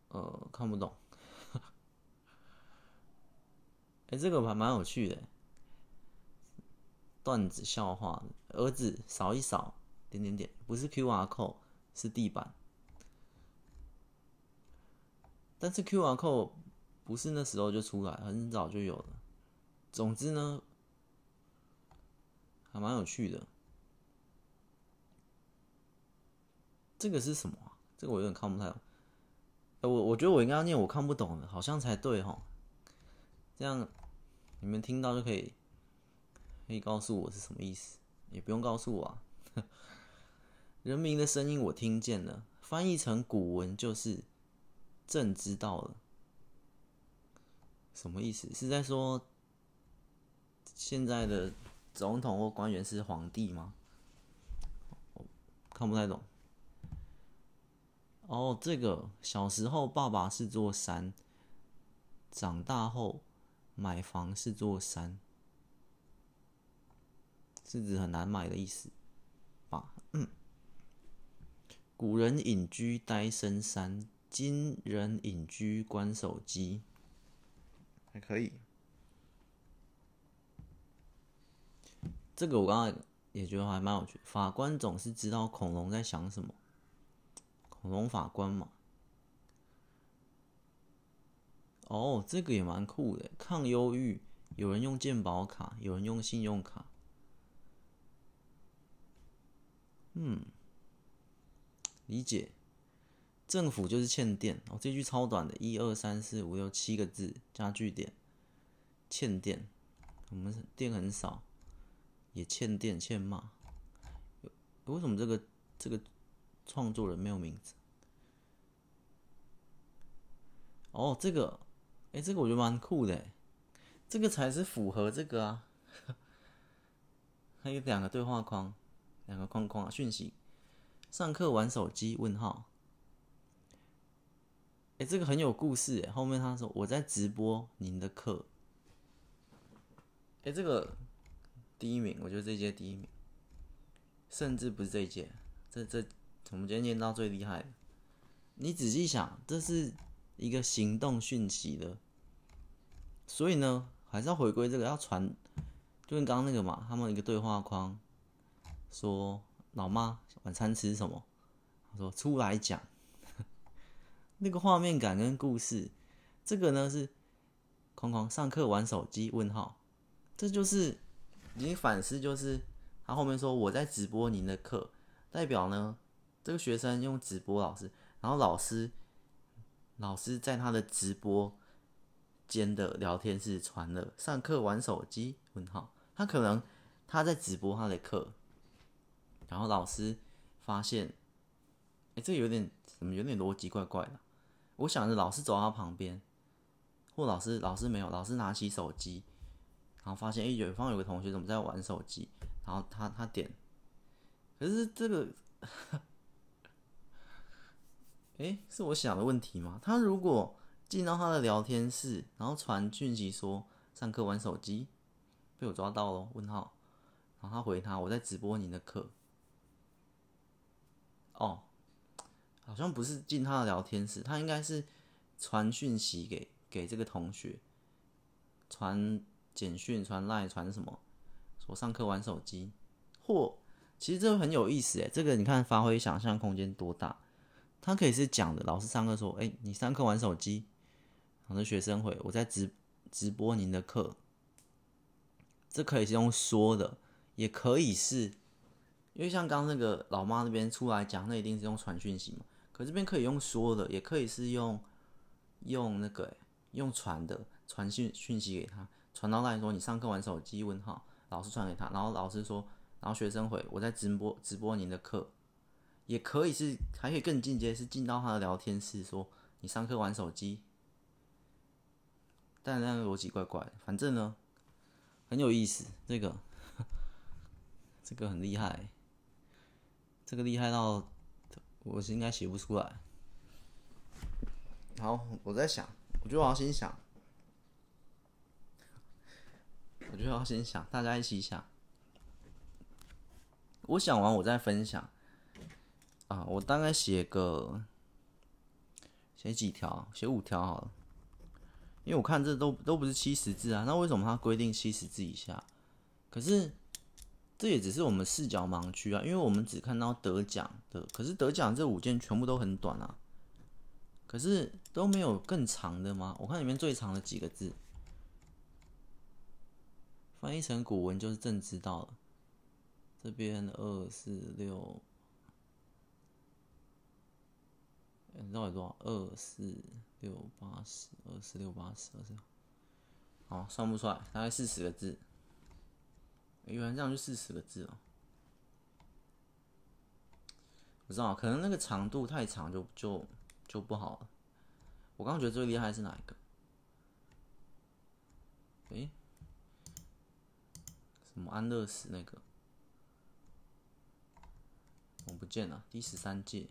呃，看不懂。哎，这个还蛮有趣的，段子笑话。儿子扫一扫，点点点，不是 QR code，是地板。但是 QR code 不是那时候就出来，很早就有了。总之呢，还蛮有趣的。这个是什么？这个我有点看不太懂。我我觉得我应该要念我看不懂的，好像才对哈。这样你们听到就可以，可以告诉我是什么意思，也不用告诉我啊。人民的声音我听见了，翻译成古文就是朕知道了。什么意思？是在说现在的总统或官员是皇帝吗？看不太懂。哦，这个小时候爸爸是座山，长大后买房是座山，是指很难买的意思吧？嗯。古人隐居待深山，今人隐居观手机，还可以。这个我刚刚也觉得还蛮有趣。法官总是知道恐龙在想什么。龙法官嘛，哦，这个也蛮酷的。抗忧郁，有人用健保卡，有人用信用卡。嗯，理解。政府就是欠电哦，这句超短的，一二三四五六七个字加句点，欠电。我们电很少，也欠电欠骂。为什么这个这个？创作人没有名字。哦，这个，哎，这个我觉得蛮酷的，这个才是符合这个啊。还有两个对话框，两个框框啊，讯息。上课玩手机？问号。哎，这个很有故事哎。后面他说我在直播您的课。哎，这个第一名，我觉得这届第一名，甚至不是这一届，这这。我们今天念到最厉害的，你仔细想，这是一个行动讯息的，所以呢，还是要回归这个，要传，就跟刚刚那个嘛，他们一个对话框，说老妈晚餐吃什么？他说出来讲，那个画面感跟故事，这个呢是框框上课玩手机？问号，这就是你反思，就是他后面说我在直播您的课，代表呢这个学生用直播老师，然后老师老师在他的直播间的聊天室传了上课玩手机？问号，他可能他在直播他的课，然后老师发现，哎，这有点怎么有点逻辑怪怪的。我想着老师走到他旁边，或老师老师没有，老师拿起手机，然后发现哎，远方有个同学怎么在玩手机，然后他他点，可是这个，哎，是我想的问题吗？他如果进到他的聊天室，然后传讯息说上课玩手机，被我抓到了？问号，然后他回他我在直播您的课，哦。好像不是进他的聊天室，他应该是传讯息给给这个同学，传简讯、传赖、传什么？说上课玩手机，或其实这个很有意思诶，这个你看发挥想象空间多大？他可以是讲的，老师上课说：“哎，你上课玩手机。”然后学生回：“我在直直播您的课。”这可以是用说的，也可以是，因为像刚那个老妈那边出来讲，那一定是用传讯息嘛。可这边可以用说的，也可以是用用那个用传的传讯讯息给他，传到那里说你上课玩手机问号，老师传给他，然后老师说，然后学生回我在直播直播您的课，也可以是还可以更进阶是进到他的聊天室说你上课玩手机，但那个逻辑怪怪的，反正呢很有意思，这个 这个很厉害，这个厉害到。我是应该写不出来。好，我在想，我觉得我要先想，我觉得我要先想，大家一起想。我想完，我再分享。啊，我大概写个，写几条，写五条好了。因为我看这都都不是七十字啊，那为什么它规定七十字以下？可是。这也只是我们视角盲区啊，因为我们只看到得奖的，可是得奖这五件全部都很短啊，可是都没有更长的吗？我看里面最长的几个字，翻译成古文就是朕知道了。这边二四六，你知道有多少？二四六八十，二四六八十，二四，好，算不出来，大概四十个字。原来这样就四十个字哦，不知道，可能那个长度太长就就就不好了。我刚刚觉得最厉害是哪一个？诶，什么安乐死那个？我不见了。第十三届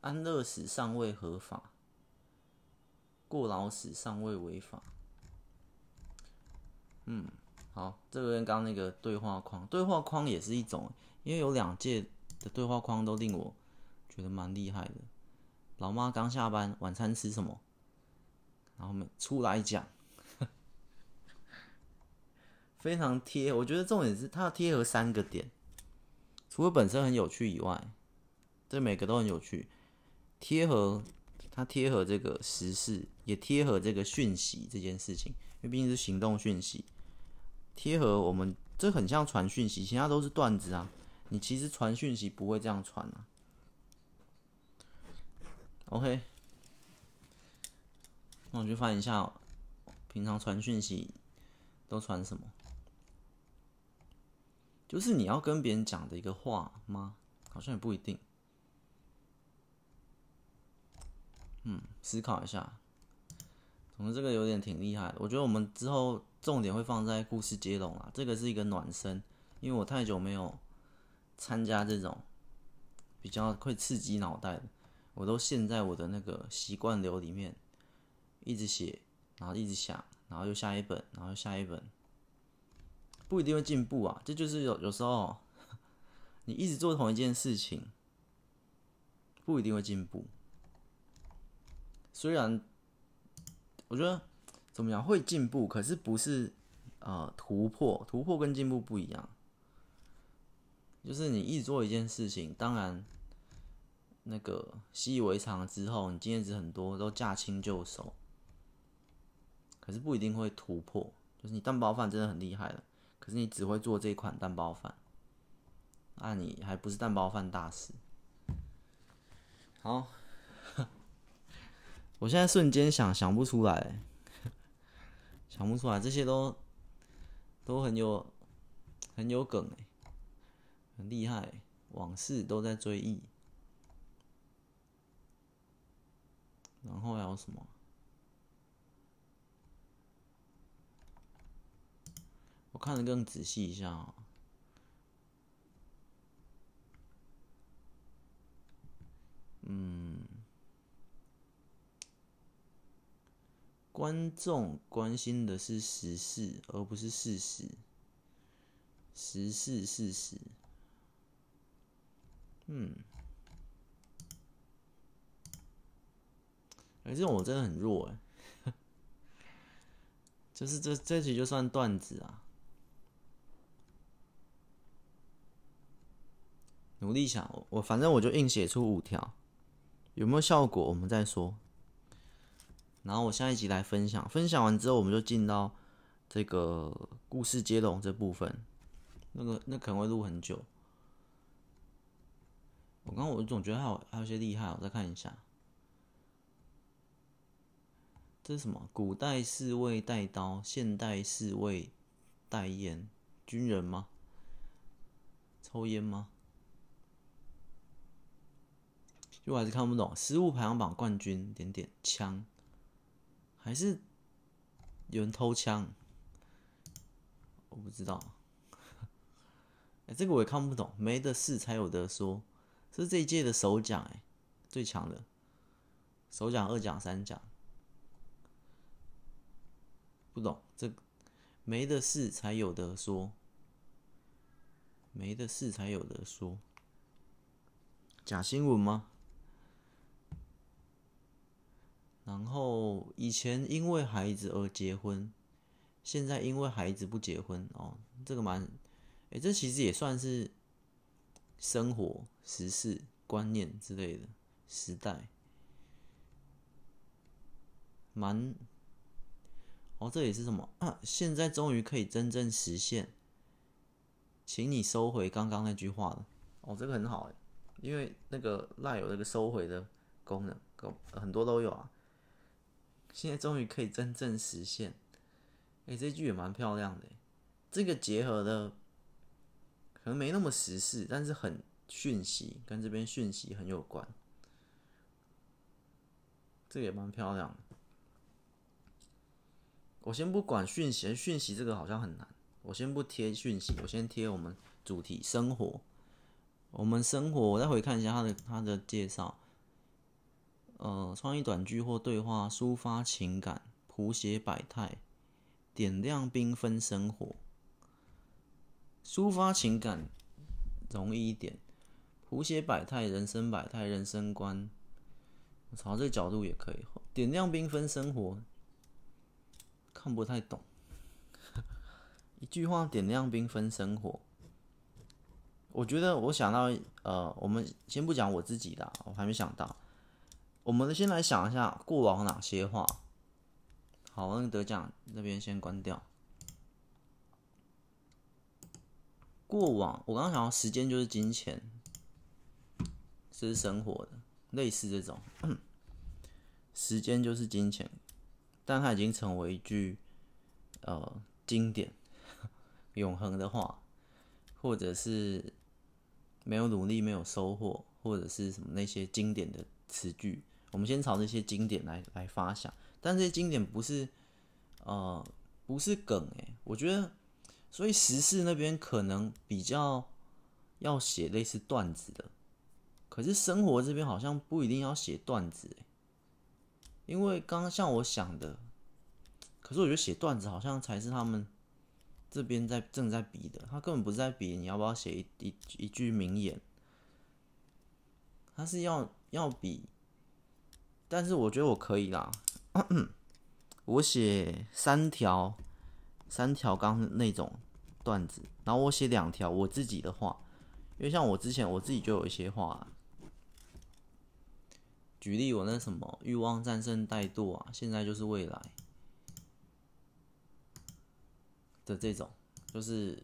安乐死尚未合法，过劳死尚未违法。嗯。好，这个跟刚那个对话框，对话框也是一种，因为有两届的对话框都令我觉得蛮厉害的。老妈刚下班，晚餐吃什么？然后我们出来讲，非常贴。我觉得重点是它要贴合三个点，除了本身很有趣以外，这每个都很有趣，贴合它贴合这个时事，也贴合这个讯息这件事情，因为毕竟是行动讯息。贴合我们，这很像传讯息，其他都是段子啊。你其实传讯息不会这样传啊。OK，那我就翻一下，平常传讯息都传什么？就是你要跟别人讲的一个话吗？好像也不一定。嗯，思考一下。总之这个有点挺厉害的，我觉得我们之后。重点会放在故事接龙啊，这个是一个暖身，因为我太久没有参加这种比较会刺激脑袋的，我都陷在我的那个习惯流里面，一直写，然后一直想，然后又下一本，然后下一本，不一定会进步啊。这就是有有时候 你一直做同一件事情，不一定会进步。虽然我觉得。怎么样会进步？可是不是呃突破，突破跟进步不一样。就是你一直做一件事情，当然那个习以为常之后，你经验值很多，都驾轻就熟，可是不一定会突破。就是你蛋包饭真的很厉害了，可是你只会做这款蛋包饭，那你还不是蛋包饭大师。好，我现在瞬间想想不出来，想不出来，这些都都很有很有梗哎，很厉害，往事都在追忆。然后还有什么？我看的更仔细一下啊。嗯，观众关心的是时事，而不是事实。时事事实。嗯。哎，这种我真的很弱哎，就是这这题就算段子啊，努力想我，我反正我就硬写出五条，有没有效果我们再说。然后我下一集来分享，分享完之后我们就进到这个故事接龙这部分，那个那可能会录很久。我刚刚我总觉得还有还有些厉害，我再看一下。这是什么？古代侍卫带刀，现代侍卫带烟，军人吗？抽烟吗？就我还是看不懂。失物排行榜冠军点点枪，还是有人偷枪？我不知道。哎，这个我也看不懂。没的事才有的说，是这一届的首奖哎，最强的首奖、二奖、三奖。不懂这，没的事才有的说，没的事才有的说，假新闻吗？然后以前因为孩子而结婚，现在因为孩子不结婚哦，这个蛮，哎，这其实也算是生活时事观念之类的时代，蛮。哦，这里是什么啊？现在终于可以真正实现，请你收回刚刚那句话了。哦，这个很好哎，因为那个赖有那个收回的功能，很多都有啊。现在终于可以真正实现，哎，这句也蛮漂亮的。这个结合的可能没那么时事，但是很讯息，跟这边讯息很有关。这个也蛮漂亮的。我先不管讯息，讯息这个好像很难。我先不贴讯息，我先贴我们主题生活。我们生活，我再回看一下他的他的介绍。呃，创意短句或对话，抒发情感，谱写百态，点亮缤纷生活。抒发情感容易一点，谱写百态，人生百态，人生观。我朝这角度也可以。点亮缤纷生活。看不太懂，一句话点亮缤纷生活。我觉得我想到，呃，我们先不讲我自己的，我还没想到。我们先来想一下过往哪些话。好，那个得奖那边先关掉。过往，我刚刚想到时间就是金钱，这是生活的，类似这种，时间就是金钱。但它已经成为一句，呃，经典、永恒的话，或者是没有努力没有收获，或者是什么那些经典的词句。我们先朝这些经典来来发想，但这些经典不是，呃，不是梗诶，我觉得，所以时事那边可能比较要写类似段子的，可是生活这边好像不一定要写段子。因为刚刚像我想的，可是我觉得写段子好像才是他们这边在正在比的，他根本不是在比你要不要写一一一句名言，他是要要比，但是我觉得我可以啦，我写三条三条刚那种段子，然后我写两条我自己的话，因为像我之前我自己就有一些话。举例，我那什么欲望战胜怠惰啊，现在就是未来。的这种，就是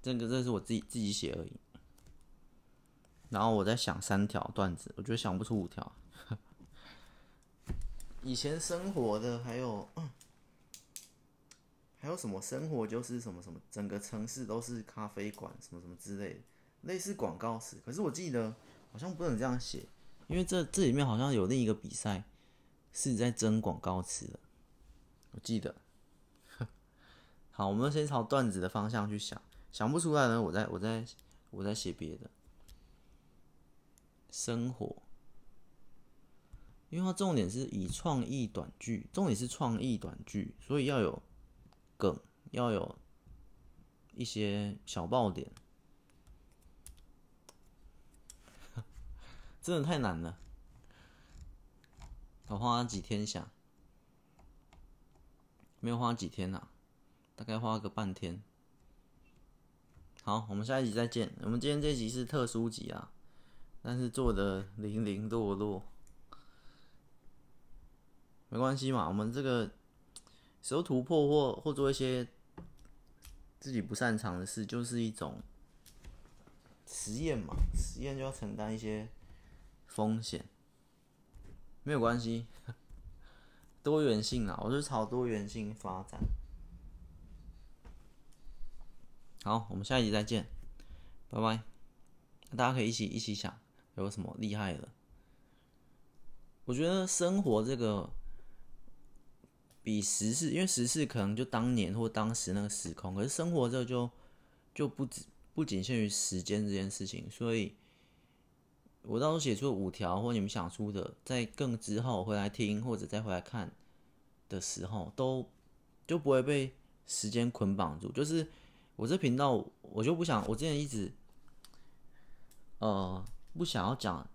这个这是我自己自己写而已。然后我在想三条段子，我觉得想不出五条。以前生活的还有，还有什么生活就是什么什么，整个城市都是咖啡馆，什么什么之类的，类似广告词。可是我记得好像不能这样写，因为这这里面好像有另一个比赛是在争广告词的。我记得，好，我们先朝段子的方向去想，想不出来呢，我再我再我再写别的生活。因为它重点是以创意短剧，重点是创意短剧，所以要有梗，要有一些小爆点，真的太难了。我花了几天想，没有花几天呐，大概花个半天。好，我们下一集再见。我们今天这集是特殊集啊，但是做的零零落落。没关系嘛，我们这个时候突破或或做一些自己不擅长的事，就是一种实验嘛。实验就要承担一些风险，没有关系，多元性啊，我就朝多元性发展。好，我们下一集再见，拜拜。大家可以一起一起想，有什么厉害的？我觉得生活这个。比时事，因为时事可能就当年或当时那个时空，可是生活这就就不止不仅限于时间这件事情，所以我到时候写出五条或你们想出的，在更之后回来听或者再回来看的时候，都就不会被时间捆绑住。就是我这频道，我就不想，我之前一直呃不想要讲。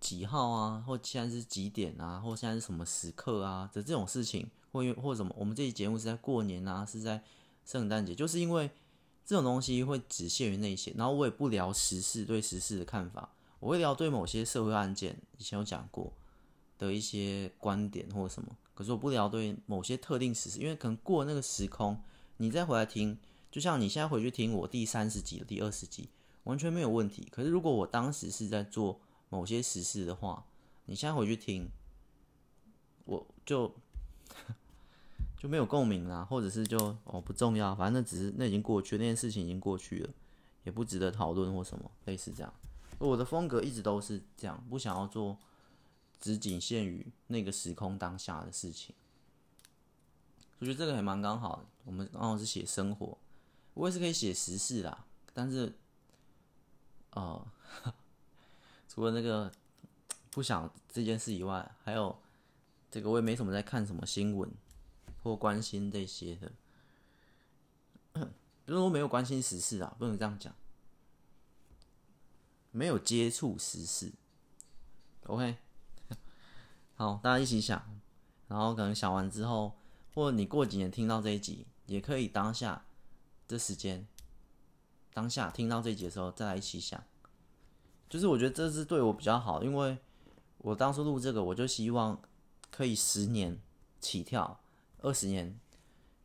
几号啊，或现在是几点啊，或现在是什么时刻啊的这种事情，或或什么，我们这期节目是在过年啊，是在圣诞节，就是因为这种东西会只限于那些，然后我也不聊时事对时事的看法，我会聊对某些社会案件，以前有讲过的一些观点或什么，可是我不聊对某些特定时事，因为可能过那个时空，你再回来听，就像你现在回去听我第三十集、第二十集，完全没有问题。可是如果我当时是在做。某些时事的话，你现在回去听，我就 就没有共鸣啦，或者是就哦不重要，反正那只是那已经过去，那件事情已经过去了，也不值得讨论或什么类似这样。我的风格一直都是这样，不想要做只仅限于那个时空当下的事情。我觉得这个还蛮刚好的，我们刚好是写生活，我也是可以写时事啦，但是，呃。除了那个不想这件事以外，还有这个我也没什么在看什么新闻或关心这些的，就是我没有关心时事啊，不能这样讲，没有接触时事。OK，好，大家一起想，然后可能想完之后，或者你过几年听到这一集，也可以当下这时间，当下听到这一集的时候再来一起想。就是我觉得这是对我比较好，因为我当初录这个，我就希望可以十年起跳，二十年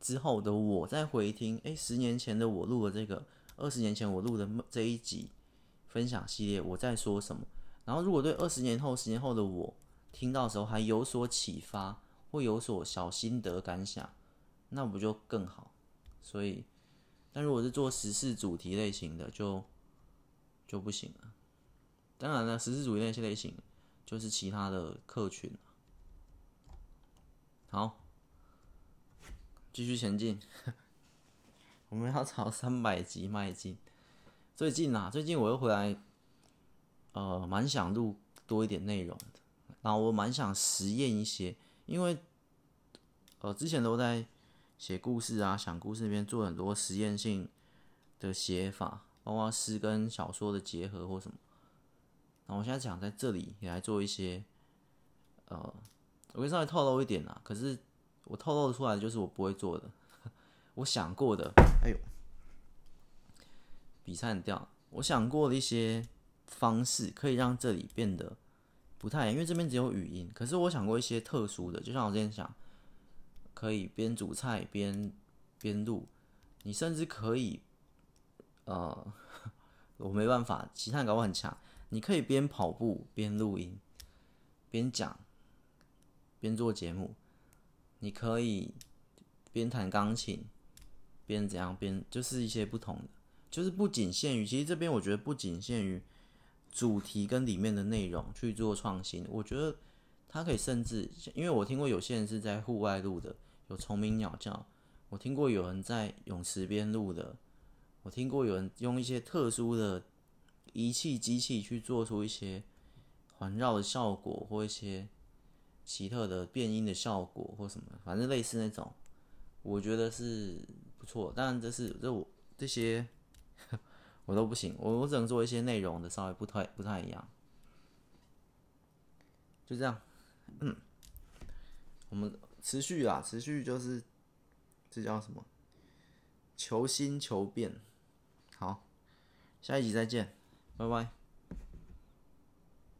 之后的我再回听，诶，十年前的我录的这个，二十年前我录的这一集分享系列，我在说什么？然后如果对二十年后、十年后的我听到的时候还有所启发，会有所小心得感想，那不就更好？所以，但如果是做时事主题类型的，就就不行了。当然了，时事主义那些类型就是其他的客群。好，继续前进，我们要朝三百集迈进。最近啊，最近我又回来，呃，蛮想录多一点内容的。然后我蛮想实验一些，因为呃，之前都在写故事啊、想故事那边做很多实验性的写法，包括诗跟小说的结合或什么。那我现在想在这里也来做一些，呃，我可以稍微透露一点啊。可是我透露出来的就是我不会做的，我想过的。哎呦，比赛很掉。我想过的一些方式可以让这里变得不太，因为这边只有语音。可是我想过一些特殊的，就像我之前想，可以边煮菜边边录，你甚至可以，呃，我没办法，其他人搞我很强。你可以边跑步边录音，边讲，边做节目。你可以边弹钢琴，边怎样边就是一些不同的，就是不仅限于。其实这边我觉得不仅限于主题跟里面的内容去做创新。我觉得它可以甚至，因为我听过有些人是在户外录的，有虫鸣鸟叫。我听过有人在泳池边录的，我听过有人用一些特殊的仪器机器去做出一些环绕的效果，或一些奇特的变音的效果，或什么，反正类似那种，我觉得是不错。当然，这是这我这些 我都不行，我我只能做一些内容的稍微不太不太一样。就这样，嗯，我们持续啊，持续就是。这叫什么？求新求变。好，下一集再见，拜拜。